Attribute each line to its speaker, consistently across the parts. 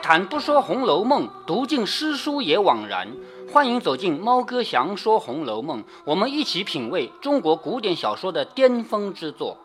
Speaker 1: 谈不说《红楼梦》，读尽诗书也枉然。欢迎走进猫哥祥说《红楼梦》，我们一起品味中国古典小说的巅峰之作。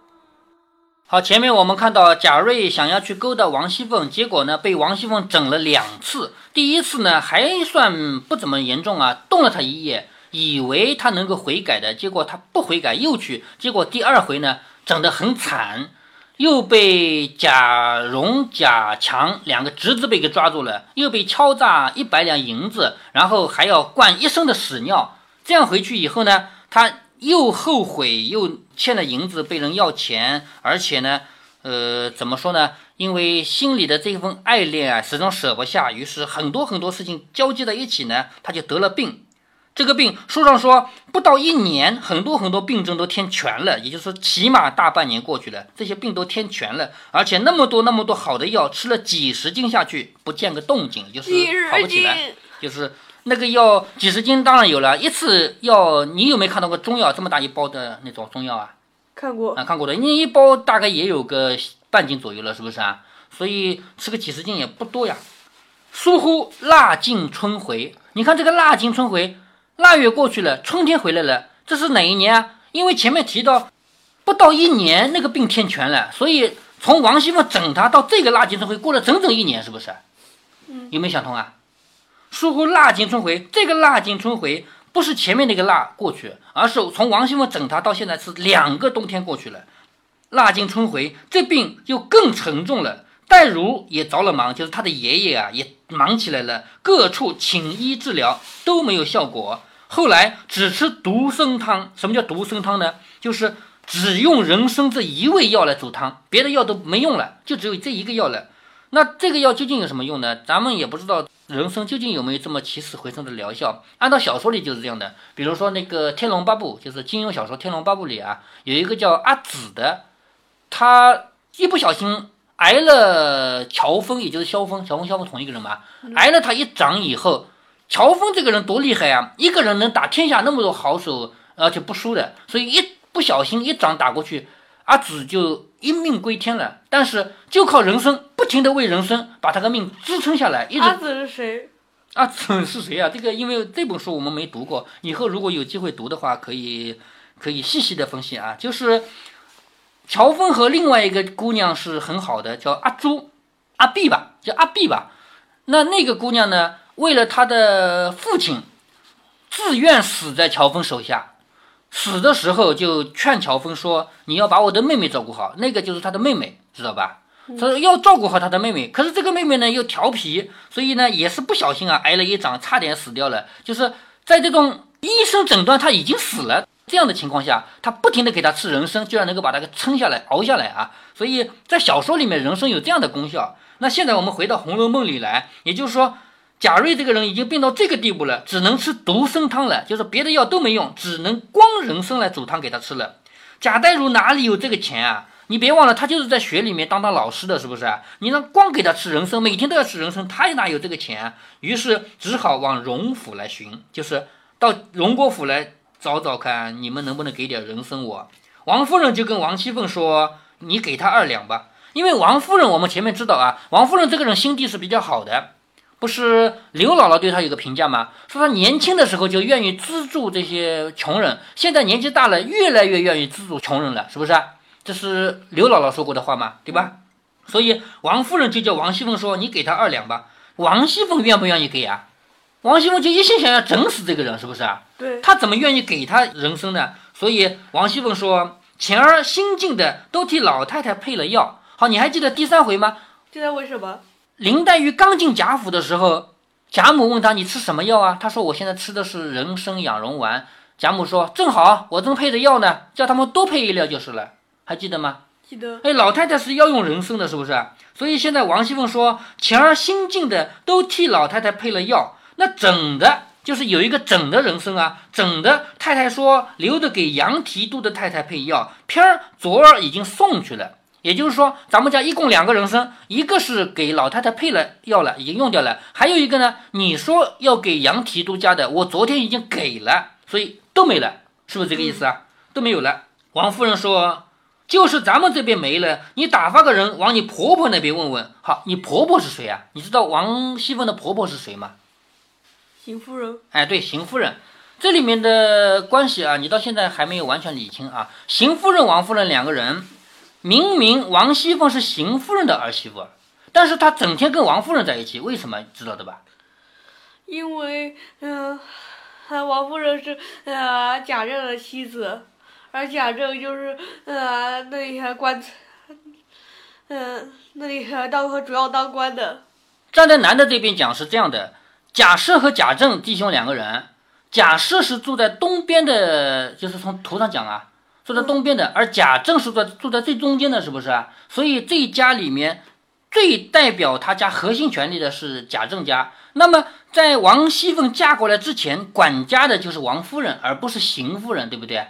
Speaker 1: 好，前面我们看到贾瑞想要去勾搭王熙凤，结果呢被王熙凤整了两次。第一次呢还算不怎么严重啊，动了他一夜，以为他能够悔改的，结果他不悔改又去，结果第二回呢整得很惨。又被贾蓉、贾强两个侄子被给抓住了，又被敲诈一百两银子，然后还要灌一身的屎尿。这样回去以后呢，他又后悔，又欠了银子被人要钱，而且呢，呃，怎么说呢？因为心里的这份爱恋啊，始终舍不下，于是很多很多事情交接在一起呢，他就得了病。这个病书上说不到一年，很多很多病症都添全了，也就是说起码大半年过去了，这些病都添全了，而且那么多那么多好的药，吃了几十斤下去不见个动静，就是好不起来，就是那个药几十斤当然有了，一次药你有没有看到过中药这么大一包的那种中药啊？
Speaker 2: 看过
Speaker 1: 啊，看过的，你一包大概也有个半斤左右了，是不是啊？所以吃个几十斤也不多呀。疏忽腊尽春回，你看这个腊尽春回。腊月过去了，春天回来了，这是哪一年啊？因为前面提到，不到一年那个病天全了，所以从王熙凤整他到这个腊尽春回过了整整一年，是不是？
Speaker 2: 嗯，
Speaker 1: 有没有想通啊？疏忽腊尽春回，这个腊尽春回不是前面那个腊过去，而是从王熙凤整他到现在是两个冬天过去了，腊尽春回，这病就更沉重了。戴如也着了忙，就是他的爷爷啊，也忙起来了，各处请医治疗都没有效果。后来只吃独参汤。什么叫独参汤呢？就是只用人参这一味药来煮汤，别的药都没用了，就只有这一个药了。那这个药究竟有什么用呢？咱们也不知道人参究竟有没有这么起死回生的疗效。按照小说里就是这样的，比如说那个《天龙八部》，就是金庸小说《天龙八部》里啊，有一个叫阿紫的，他一不小心。挨了乔峰，也就是萧峰，乔峰、萧峰同一个人嘛。挨了他一掌以后，乔峰这个人多厉害啊！一个人能打天下那么多好手，而且不输的。所以一不小心一掌打过去，阿紫就一命归天了。但是就靠人生，不停的为人生，把他的命支撑下来。
Speaker 2: 阿紫是谁？
Speaker 1: 阿紫是谁啊？这个因为这本书我们没读过，以后如果有机会读的话，可以可以细细的分析啊。就是。乔峰和另外一个姑娘是很好的，叫阿朱、阿碧吧，叫阿碧吧。那那个姑娘呢，为了他的父亲，自愿死在乔峰手下。死的时候就劝乔峰说：“你要把我的妹妹照顾好。”那个就是他的妹妹，知道吧？他说要照顾好他的妹妹。可是这个妹妹呢又调皮，所以呢也是不小心啊挨了一掌，差点死掉了。就是在这种医生诊断他已经死了。这样的情况下，他不停的给他吃人参，居然能够把他给撑下来、熬下来啊！所以在小说里面，人参有这样的功效。那现在我们回到《红楼梦》里来，也就是说，贾瑞这个人已经病到这个地步了，只能吃独参汤了，就是别的药都没用，只能光人参来煮汤给他吃了。贾代儒哪里有这个钱啊？你别忘了，他就是在学里面当当老师的，是不是？你让光给他吃人参，每天都要吃人参，他也哪有这个钱？于是只好往荣府来寻，就是到荣国府来。找找看，你们能不能给点人参？我王夫人就跟王熙凤说：“你给他二两吧。”因为王夫人，我们前面知道啊，王夫人这个人心地是比较好的。不是刘姥姥对她有个评价吗？说她年轻的时候就愿意资助这些穷人，现在年纪大了，越来越愿意资助穷人了，是不是？这是刘姥姥说过的话吗？对吧？所以王夫人就叫王熙凤说：“你给他二两吧。”王熙凤愿不愿意给啊？王熙凤就一心想要整死这个人，是不是啊？
Speaker 2: 对，
Speaker 1: 他怎么愿意给他人参呢？所以王熙凤说：“前儿新进的都替老太太配了药。”好，你还记得第三回吗？
Speaker 2: 第三回什么？
Speaker 1: 林黛玉刚进贾府的时候，贾母问她：“你吃什么药啊？”她说：“我现在吃的是人参养荣丸。”贾母说：“正好，我正配着药呢，叫他们多配一料就是了。”还记得吗？
Speaker 2: 记得。
Speaker 1: 哎，老太太是要用人参的，是不是？所以现在王熙凤说：“前儿新进的都替老太太配了药。”那整的，就是有一个整的人参啊，整的太太说留着给杨提督的太太配药，偏儿昨儿已经送去了。也就是说，咱们家一共两个人参，一个是给老太太配了药了，已经用掉了，还有一个呢，你说要给杨提督家的，我昨天已经给了，所以都没了，是不是这个意思啊？都没有了。王夫人说，就是咱们这边没了，你打发个人往你婆婆那边问问。好，你婆婆是谁啊？你知道王熙凤的婆婆是谁吗？
Speaker 2: 邢夫人。
Speaker 1: 哎，对，邢夫人。这里面的关系啊，你到现在还没有完全理清啊。邢夫人、王夫人两个人，明明王熙凤是邢夫人的儿媳妇，但是她整天跟王夫人在一起，为什么？知道的吧？
Speaker 2: 因为，嗯、王夫人是呃贾政的妻子，而贾政就是呃那里还官，嗯、那里还当主要当官的。
Speaker 1: 站在男的这边讲是这样的：贾赦和贾政弟兄两个人，贾赦是住在东边的，就是从图上讲啊，住在东边的，而贾政是住在住在最中间的，是不是啊？所以这一家里面最代表他家核心权力的是贾政家。那么在王熙凤嫁过来之前，管家的就是王夫人，而不是邢夫人，对不对？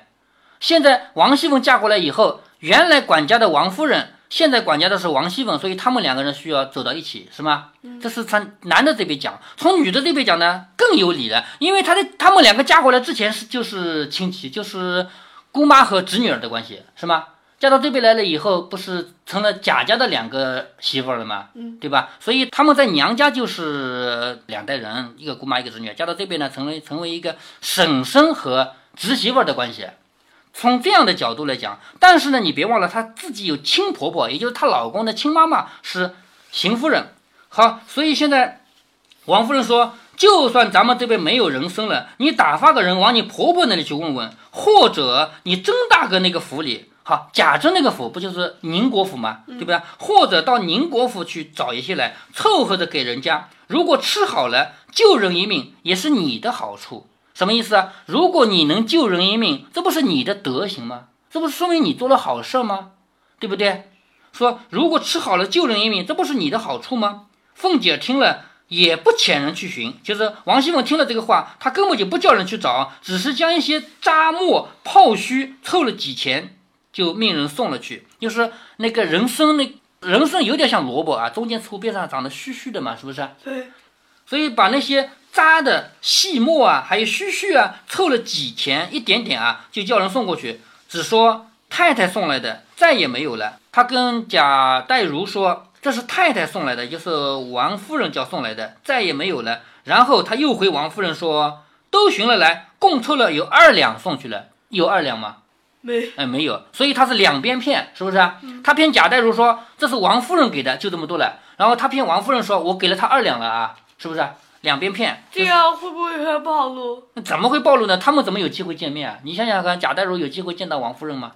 Speaker 1: 现在王熙凤嫁过来以后，原来管家的王夫人，现在管家的是王熙凤，所以他们两个人需要走到一起，是吗？这是从男的这边讲，从女的这边讲呢更有理了，因为他的他们两个嫁过来之前是就是亲戚，就是姑妈和侄女儿的关系，是吗？嫁到这边来了以后，不是成了贾家的两个媳妇儿了吗？
Speaker 2: 嗯，
Speaker 1: 对吧？所以他们在娘家就是两代人，一个姑妈一个侄女，嫁到这边呢，成为成为一个婶婶和侄媳妇儿的关系。从这样的角度来讲，但是呢，你别忘了她自己有亲婆婆，也就是她老公的亲妈妈是邢夫人。好，所以现在王夫人说，就算咱们这边没有人生了，你打发个人往你婆婆那里去问问，或者你曾大哥那个府里，好，贾政那个府不就是宁国府吗？对不对？或者到宁国府去找一些来，凑合着给人家。如果吃好了，救人一命也是你的好处。什么意思啊？如果你能救人一命，这不是你的德行吗？这不是说明你做了好事吗？对不对？说如果吃好了救人一命，这不是你的好处吗？凤姐听了也不遣人去寻，就是王熙凤听了这个话，她根本就不叫人去找，只是将一些渣末泡须凑了几钱，就命人送了去。就是那个人参，那人参有点像萝卜啊，中间粗边上长得须须的嘛，是不是？
Speaker 2: 对，
Speaker 1: 所以把那些渣的细末啊，还有须须啊，凑了几钱，一点点啊，就叫人送过去，只说太太送来的，再也没有了。他跟贾代儒说，这是太太送来的，就是王夫人叫送来的，再也没有了。然后他又回王夫人说，都寻了来，共凑了有二两送去了，有二两吗？
Speaker 2: 没，
Speaker 1: 哎，没有，所以他是两边骗，是不是啊？他骗贾代儒说这是王夫人给的，就这么多了。然后他骗王夫人说，我给了他二两了啊，是不是啊？两边骗，
Speaker 2: 这样会不会很暴露？
Speaker 1: 怎么会暴露呢？他们怎么有机会见面啊？你想想看，贾代儒有机会见到王夫人吗？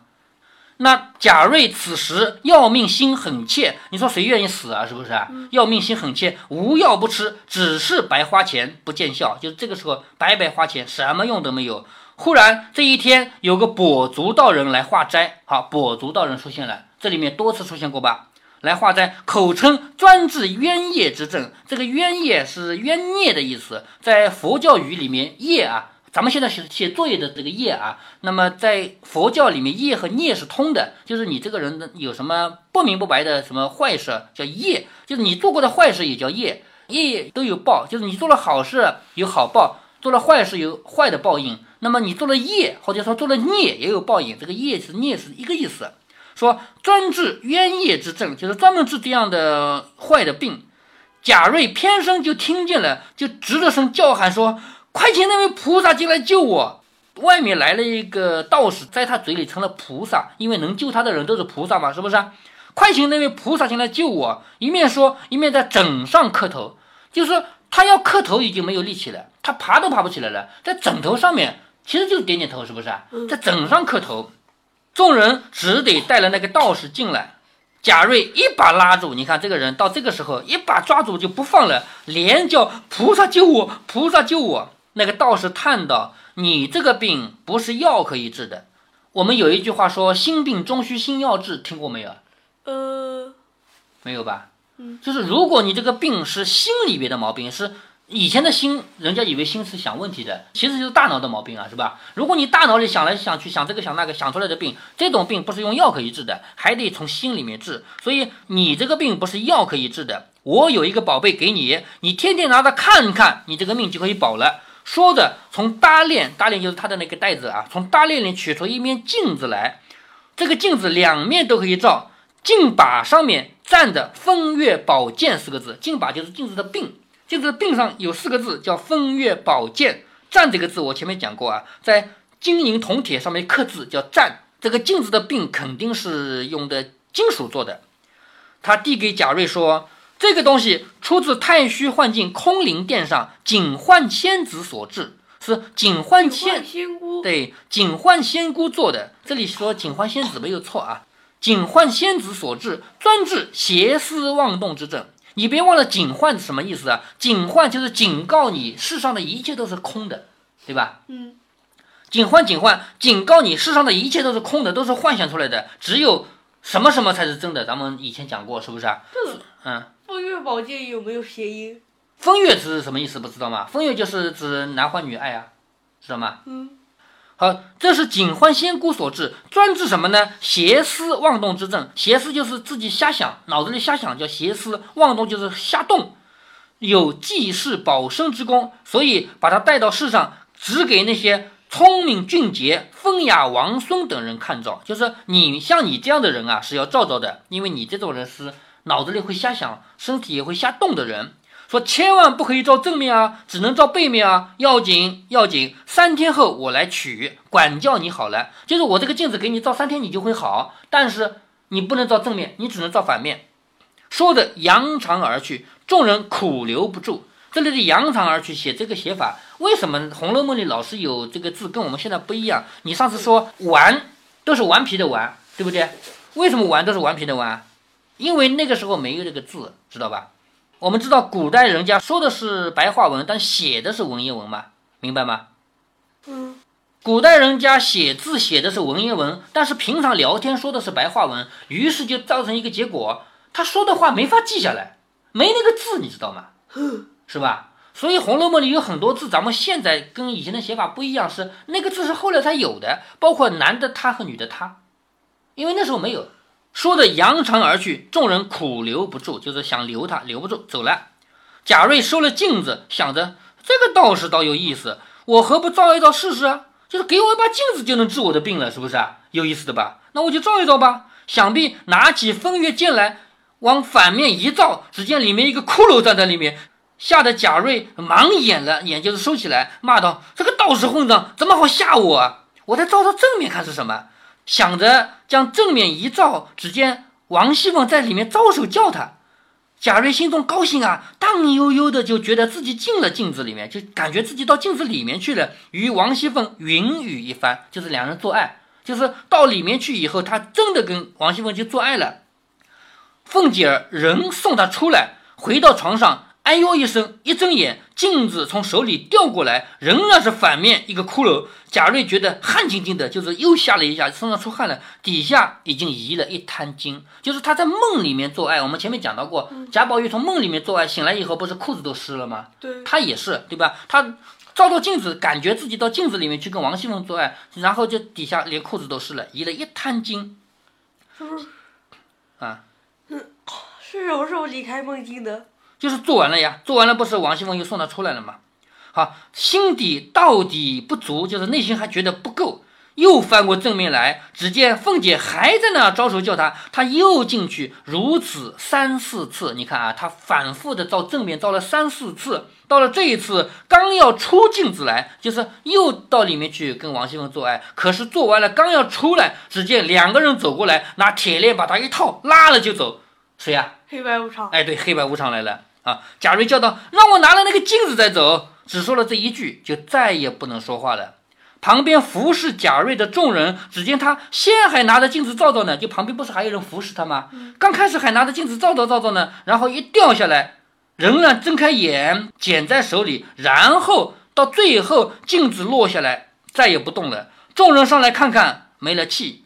Speaker 1: 那贾瑞此时要命心很切，你说谁愿意死啊？是不是啊？要命心很切，无药不吃，只是白花钱不见效，就是这个时候白白花钱，什么用都没有。忽然这一天有个跛足道人来化斋，好，跛足道人出现了，这里面多次出现过吧？来化斋，口称专治冤业之症。这个冤业是冤孽的意思，在佛教语里面，业啊，咱们现在写写作业的这个业啊，那么在佛教里面，业和孽是通的，就是你这个人有什么不明不白的什么坏事叫业，就是你做过的坏事也叫业，业都有报，就是你做了好事有好报，做了坏事有坏的报应。那么你做了业，或者说做了孽也有报应，这个业是孽是一个意思。说专治冤业之症，就是专门治这样的坏的病。贾瑞偏生就听见了，就直着声叫喊说：“快请那位菩萨进来救我！”外面来了一个道士，在他嘴里成了菩萨，因为能救他的人都是菩萨嘛，是不是？快请那位菩萨进来救我！一面说，一面在枕上磕头，就是他要磕头已经没有力气了，他爬都爬不起来了，在枕头上面，其实就是点点头，是不是？在枕上磕头。众人只得带了那个道士进来，贾瑞一把拉住，你看这个人到这个时候一把抓住就不放了，连叫菩萨救我，菩萨救我。那个道士叹道：“你这个病不是药可以治的。我们有一句话说，心病终须心药治，听过没有？
Speaker 2: 呃，
Speaker 1: 没有吧？
Speaker 2: 嗯，
Speaker 1: 就是如果你这个病是心里边的毛病，是以前的心，人家以为心是想问题的，其实就是大脑的毛病啊，是吧？如果你大脑里想来想去，想这个想那个，想出来的病，这种病不是用药可以治的，还得从心里面治。所以你这个病不是药可以治的。我有一个宝贝给你，你天天拿着看看，你这个命就可以保了。说着，从搭链，搭链就是他的那个袋子啊，从搭链里取出一面镜子来，这个镜子两面都可以照，镜把上面站着“风月宝剑”四个字，镜把就是镜子的柄，镜子的柄上有四个字叫“风月宝剑”。站这个字我前面讲过啊，在金银铜铁上面刻字叫站，这个镜子的柄肯定是用的金属做的。他递给贾瑞说：“这个东西出自太虚幻境空灵殿上警幻仙子所制。”是警幻仙
Speaker 2: 仙姑
Speaker 1: 对警幻仙姑做的，这里说警幻仙子没有错啊。警幻仙子所制，专治邪思妄动之症。你别忘了警幻什么意思啊？警幻就是警告你，世上的一切都是空的，对吧？
Speaker 2: 嗯，
Speaker 1: 警幻警幻，警告你，世上的一切都是空的，都是幻想出来的，只有什么什么才是真的。咱们以前讲过，是不是啊？嗯，
Speaker 2: 风月宝剑有没有谐音？
Speaker 1: 风月是什么意思？不知道吗？风月就是指男欢女爱啊，知道吗？
Speaker 2: 嗯，
Speaker 1: 好，这是警幻仙姑所制，专治什么呢？邪思妄动之症。邪思就是自己瞎想，脑子里瞎想叫邪思，妄动就是瞎动。有济世保身之功，所以把他带到世上，只给那些聪明俊杰、风雅王孙等人看照。就是你像你这样的人啊，是要照照的，因为你这种人是脑子里会瞎想，身体也会瞎动的人。说千万不可以照正面啊，只能照背面啊，要紧要紧。三天后我来取，管教你好了。就是我这个镜子给你照三天，你就会好，但是你不能照正面，你只能照反面。说着扬长而去，众人苦留不住。这里的扬长而去写这个写法，为什么《红楼梦》里老是有这个字跟我们现在不一样？你上次说顽都是顽皮的顽，对不对？为什么顽都是顽皮的顽？因为那个时候没有这个字，知道吧？我们知道古代人家说的是白话文，但写的是文言文嘛，明白吗？
Speaker 2: 嗯，
Speaker 1: 古代人家写字写的是文言文，但是平常聊天说的是白话文，于是就造成一个结果，他说的话没法记下来，没那个字，你知道吗？是吧？所以《红楼梦》里有很多字，咱们现在跟以前的写法不一样，是那个字是后来才有的，包括男的他和女的他，因为那时候没有。说着扬长而去，众人苦留不住，就是想留他，留不住，走了。贾瑞收了镜子，想着这个道士倒有意思，我何不照一照试试啊？就是给我一把镜子就能治我的病了，是不是啊？有意思的吧？那我就照一照吧。想必拿起风月剑来，往反面一照，只见里面一个骷髅站在里面，吓得贾瑞忙掩了，眼就是收起来，骂道：“这个道士混账，怎么好吓我啊？我再照照正面看是什么。”想着将正面一照，只见王熙凤在里面招手叫他。贾瑞心中高兴啊，荡悠悠的就觉得自己进了镜子里面，就感觉自己到镜子里面去了，与王熙凤云雨一番，就是两人做爱。就是到里面去以后，他真的跟王熙凤就做爱了。凤姐儿人送他出来，回到床上。哎呦一声，一睁眼，镜子从手里掉过来，仍然是反面一个骷髅。贾瑞觉得汗津津的，就是又吓了一下，身上出汗了，底下已经移了一滩筋。就是他在梦里面做爱，我们前面讲到过，贾宝玉从梦里面做爱，醒来以后不是裤子都湿了吗？
Speaker 2: 对，
Speaker 1: 他也是，对吧？他照照镜子，感觉自己到镜子里面去跟王熙凤做爱，然后就底下连裤子都湿了，移了一滩筋。
Speaker 2: 是不是？
Speaker 1: 啊，
Speaker 2: 是什么时候离开梦境的？
Speaker 1: 就是做完了呀，做完了不是王熙凤又送他出来了吗？好，心底到底不足，就是内心还觉得不够，又翻过正面来，只见凤姐还在那招手叫他，他又进去，如此三四次。你看啊，他反复的照正面照了三四次，到了这一次刚要出镜子来，就是又到里面去跟王熙凤做爱，可是做完了刚要出来，只见两个人走过来，拿铁链把他一套，拉了就走。谁呀、
Speaker 2: 黑白无常。
Speaker 1: 哎，对，黑白无常来了啊！贾瑞叫道：“让我拿了那个镜子再走。”只说了这一句，就再也不能说话了。旁边服侍贾瑞的众人，只见他先还拿着镜子照照呢，就旁边不是还有人服侍他吗？刚开始还拿着镜子照照照照呢，然后一掉下来，仍然睁开眼，捡在手里，然后到最后镜子落下来，再也不动了。众人上来看看，没了气，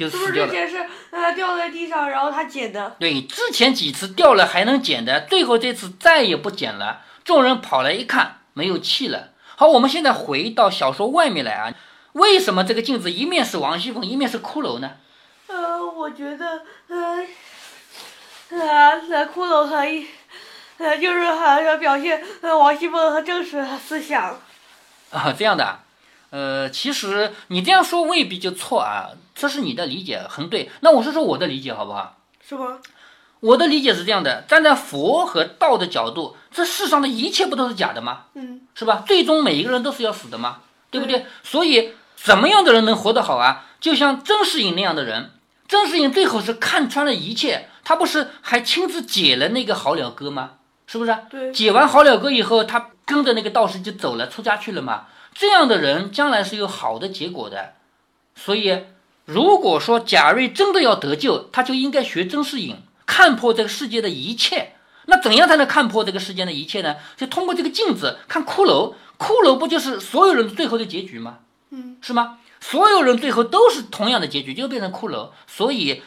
Speaker 1: 就是
Speaker 2: 不。是之前是呃掉在地上，然后他捡的？
Speaker 1: 对，之前几次掉了还能捡的，最后这次再也不捡了。众人跑来一看，没有气了。好，我们现在回到小说外面来啊，为什么这个镜子一面是王熙凤，一面是骷髅呢？
Speaker 2: 呃，我觉得呃呃，那骷髅和一呃就是还要表现呃王熙凤和正史思想。
Speaker 1: 啊，这样的啊，呃，其实你这样说未必就错啊，这是你的理解很对。那我说说我的理解好不好？
Speaker 2: 是吗？
Speaker 1: 我的理解是这样的：站在佛和道的角度，这世上的一切不都是假的吗？
Speaker 2: 嗯，
Speaker 1: 是吧？最终每一个人都是要死的吗，对不对？所以什么样的人能活得好啊？就像曾世隐那样的人，曾世隐最后是看穿了一切，他不是还亲自解了那个好了哥吗？是不是？
Speaker 2: 对，
Speaker 1: 解完好了哥以后，他跟着那个道士就走了，出家去了嘛。这样的人将来是有好的结果的。所以，如果说贾瑞真的要得救，他就应该学甄士隐，看破这个世界的一切。那怎样才能看破这个世间的一切呢？就通过这个镜子看骷髅，骷髅不就是所有人最后的结局吗？
Speaker 2: 嗯，
Speaker 1: 是吗？所有人最后都是同样的结局，就变成骷髅。所以，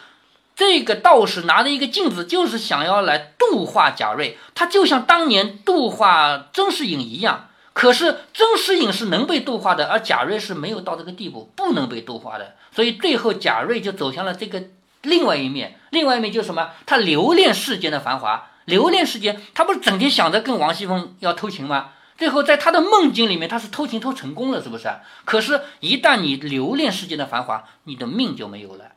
Speaker 1: 这个道士拿着一个镜子，就是想要来度化贾瑞。他就像当年度化曾仕隐一样。可是曾仕隐是能被度化的，而贾瑞是没有到这个地步，不能被度化的。所以最后贾瑞就走向了这个另外一面。另外一面就是什么？他留恋世间的繁华，留恋世间。他不是整天想着跟王熙凤要偷情吗？最后在他的梦境里面，他是偷情偷成功了，是不是？可是，一旦你留恋世间的繁华，你的命就没有了。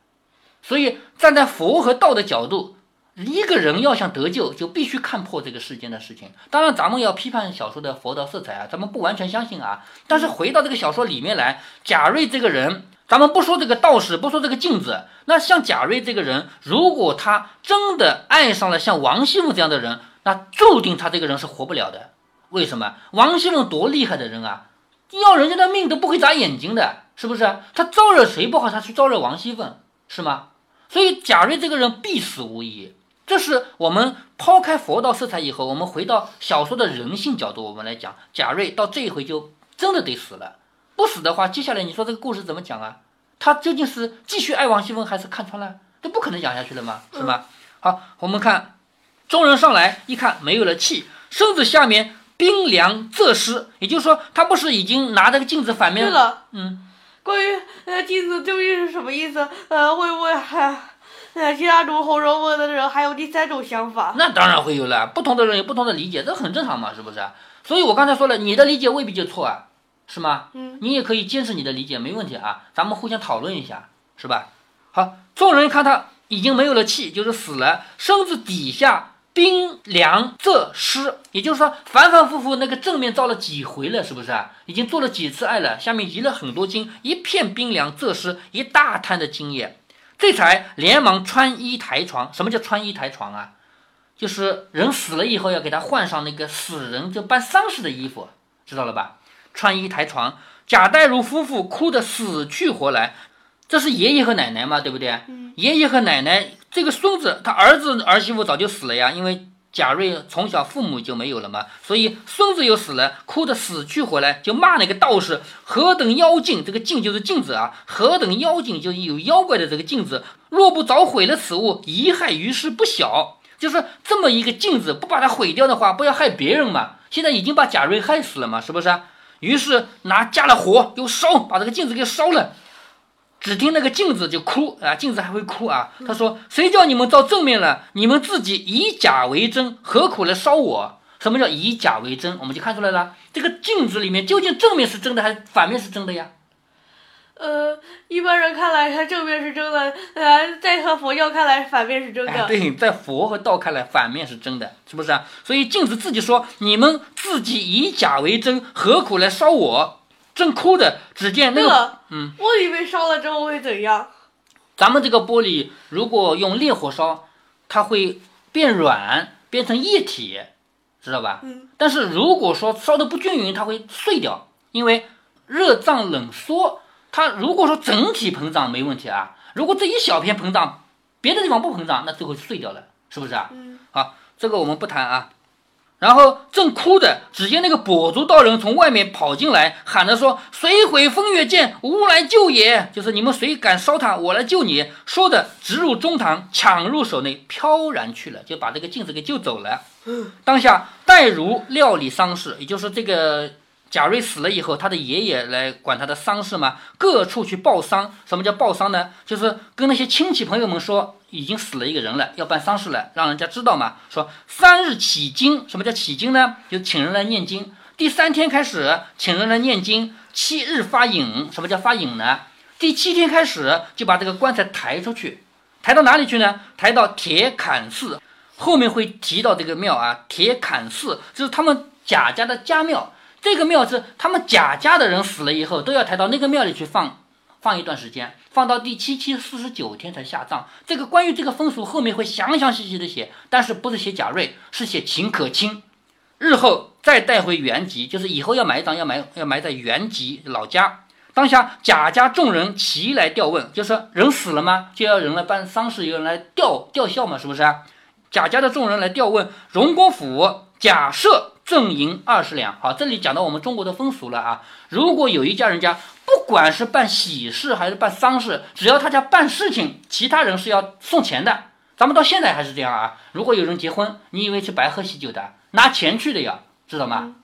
Speaker 1: 所以，站在佛和道的角度，一个人要想得救，就必须看破这个世间的事情。当然，咱们要批判小说的佛道色彩啊，咱们不完全相信啊。但是回到这个小说里面来，贾瑞这个人，咱们不说这个道士，不说这个镜子，那像贾瑞这个人，如果他真的爱上了像王熙凤这样的人，那注定他这个人是活不了的。为什么？王熙凤多厉害的人啊，要人家的命都不会眨眼睛的，是不是？他招惹谁不好，他去招惹王熙凤，是吗？所以贾瑞这个人必死无疑。这是我们抛开佛道色彩以后，我们回到小说的人性角度，我们来讲，贾瑞到这一回就真的得死了。不死的话，接下来你说这个故事怎么讲啊？他究竟是继续爱王熙凤，还是看穿了？这不可能讲下去了嘛？是吗？好，我们看众人上来一看，没有了气，身子下面。冰凉仄湿，也就是说，他不是已经拿这个镜子反面？
Speaker 2: 对了，
Speaker 1: 嗯，
Speaker 2: 关于呃镜子究竟是什么意思？呃，会不会还呃其他读《红楼梦》的人还有第三种想法？
Speaker 1: 那当然会有了，不同的人有不同的理解，这很正常嘛，是不是？所以我刚才说了，你的理解未必就错啊，是吗？
Speaker 2: 嗯，
Speaker 1: 你也可以坚持你的理解，没问题啊，咱们互相讨论一下，是吧？好，众人看他已经没有了气，就是死了，身子底下。冰凉仄湿，也就是说反反复复那个正面照了几回了，是不是啊？已经做了几次爱了，下面遗了很多精，一片冰凉仄湿，一大滩的精液，这才连忙穿衣抬床。什么叫穿衣抬床啊？就是人死了以后要给他换上那个死人就办丧事的衣服，知道了吧？穿衣抬床，贾代儒夫妇哭得死去活来，这是爷爷和奶奶嘛，对不对？爷爷和奶奶。这个孙子，他儿子儿媳妇早就死了呀，因为贾瑞从小父母就没有了嘛，所以孙子又死了，哭得死去活来，就骂那个道士何等妖精，这个镜就是镜子啊，何等妖精，就有妖怪的这个镜子，若不早毁了此物，贻害于世不小。就是这么一个镜子，不把它毁掉的话，不要害别人嘛。现在已经把贾瑞害死了嘛，是不是？于是拿加了火，又烧，把这个镜子给烧了。只听那个镜子就哭啊，镜子还会哭啊。他说：“谁叫你们照正面了？你们自己以假为真，何苦来烧我？什么叫以假为真？我们就看出来了，这个镜子里面究竟正面是真的还是反面是真的呀？”
Speaker 2: 呃，一般人看来，它正面是真的；呃，在和佛教看来，反面是真的。
Speaker 1: 对，在佛和道看来，反面是真的，是不是啊？所以镜子自己说：“你们自己以假为真，何苦来烧我？”正哭的，只见那个，嗯，
Speaker 2: 玻璃被烧了之后会怎样？
Speaker 1: 咱们这个玻璃如果用烈火烧，它会变软，变成液体，知道吧？
Speaker 2: 嗯。
Speaker 1: 但是如果说烧的不均匀，它会碎掉，因为热胀冷缩。它如果说整体膨胀没问题啊，如果这一小片膨胀，别的地方不膨胀，那最后就碎掉了，是不是啊？
Speaker 2: 嗯。
Speaker 1: 好，这个我们不谈啊。然后正哭着，只见那个跛足道人从外面跑进来，喊着说：“谁毁风月剑，吾来救也。”就是你们谁敢烧他，我来救你。说着直入中堂，抢入手内，飘然去了，就把这个镜子给救走了。当下戴如料理丧事，也就是这个。贾瑞死了以后，他的爷爷来管他的丧事嘛，各处去报丧。什么叫报丧呢？就是跟那些亲戚朋友们说，已经死了一个人了，要办丧事了，让人家知道嘛。说三日起经，什么叫起经呢？就请人来念经。第三天开始，请人来念经，七日发引。什么叫发引呢？第七天开始就把这个棺材抬出去，抬到哪里去呢？抬到铁坎寺。后面会提到这个庙啊，铁坎寺就是他们贾家的家庙。这个庙是他们贾家的人死了以后都要抬到那个庙里去放，放一段时间，放到第七七四十九天才下葬。这个关于这个风俗后面会详详细细的写，但是不是写贾瑞，是写秦可卿。日后再带回原籍，就是以后要埋葬要埋要埋在原籍老家。当下贾家众人齐来吊问，就是人死了吗？就要人来办丧事，有人来吊吊孝嘛，是不是啊？贾家的众人来调问荣国府，假设赠银二十两。好，这里讲到我们中国的风俗了啊。如果有一家人家，不管是办喜事还是办丧事，只要他家办事情，其他人是要送钱的。咱们到现在还是这样啊。如果有人结婚，你以为是白喝喜酒的，拿钱去的呀，知道吗？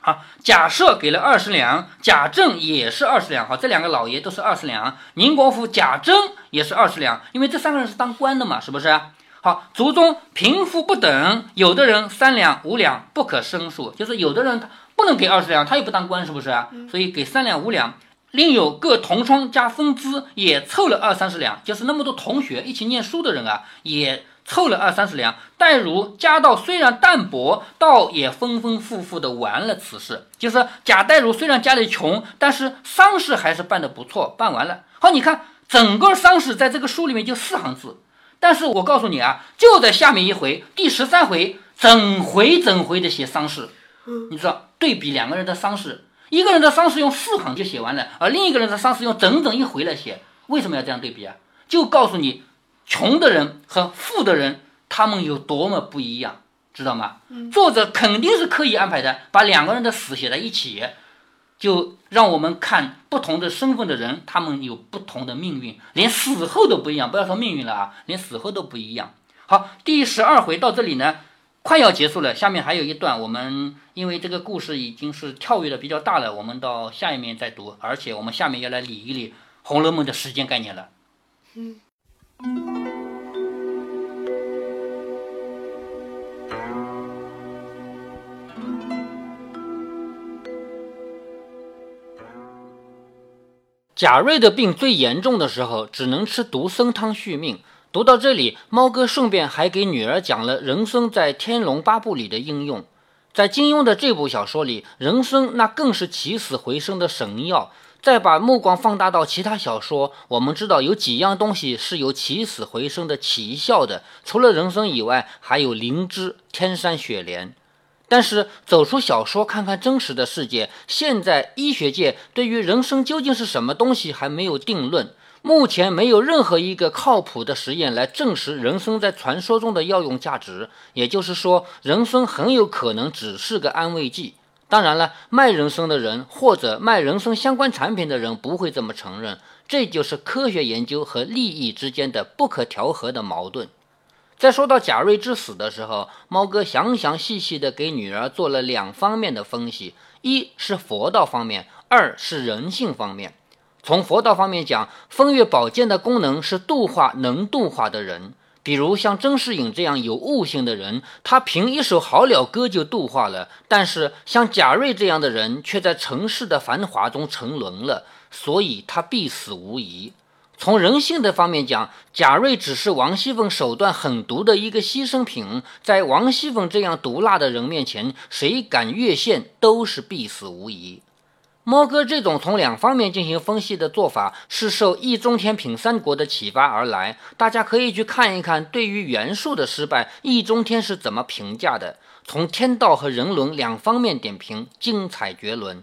Speaker 1: 好，假设给了二十两，贾政也是二十两。好，这两个老爷都是二十两。宁国府贾珍也是二十两，因为这三个人是当官的嘛，是不是？好，族中贫富不等，有的人三两五两不可胜数，就是有的人他不能给二十两，他又不当官，是不是啊？所以给三两五两。另有各同窗加分资，也凑了二三十两，就是那么多同学一起念书的人啊，也凑了二三十两。戴如家道虽然淡薄，倒也丰丰富富的完了此事。就是贾代儒虽然家里穷，但是丧事还是办得不错，办完了。好，你看整个丧事在这个书里面就四行字。但是我告诉你啊，就在下面一回第十三回，整回整回的写丧事，你知道对比两个人的丧事，一个人的丧事用四行就写完了，而另一个人的丧事用整整一回来写，为什么要这样对比啊？就告诉你，穷的人和富的人他们有多么不一样，知道吗？作者肯定是刻意安排的，把两个人的死写在一起。就让我们看不同的身份的人，他们有不同的命运，连死后都不一样。不要说命运了啊，连死后都不一样。好，第十二回到这里呢，快要结束了。下面还有一段，我们因为这个故事已经是跳跃的比较大了，我们到下一面再读。而且我们下面要来理一理《红楼梦》的时间概念了。嗯。贾瑞的病最严重的时候，只能吃独参汤续命。读到这里，猫哥顺便还给女儿讲了人参在《天龙八部》里的应用。在金庸的这部小说里，人参那更是起死回生的神药。再把目光放大到其他小说，我们知道有几样东西是有起死回生的奇效的。除了人参以外，还有灵芝、天山雪莲。但是走出小说，看看真实的世界。现在医学界对于人参究竟是什么东西还没有定论。目前没有任何一个靠谱的实验来证实人参在传说中的药用价值。也就是说，人参很有可能只是个安慰剂。当然了，卖人参的人或者卖人参相关产品的人不会这么承认。这就是科学研究和利益之间的不可调和的矛盾。在说到贾瑞之死的时候，猫哥详详细细的给女儿做了两方面的分析：一是佛道方面，二是人性方面。从佛道方面讲，风月宝剑的功能是度化能度化的人，比如像甄士隐这样有悟性的人，他凭一首好了歌就度化了；但是像贾瑞这样的人，却在尘世的繁华中沉沦了，所以他必死无疑。从人性的方面讲，贾瑞只是王熙凤手段狠毒的一个牺牲品，在王熙凤这样毒辣的人面前，谁敢越线都是必死无疑。猫哥这种从两方面进行分析的做法，是受易中天品三国的启发而来。大家可以去看一看，对于袁术的失败，易中天是怎么评价的？从天道和人伦两方面点评，精彩绝伦。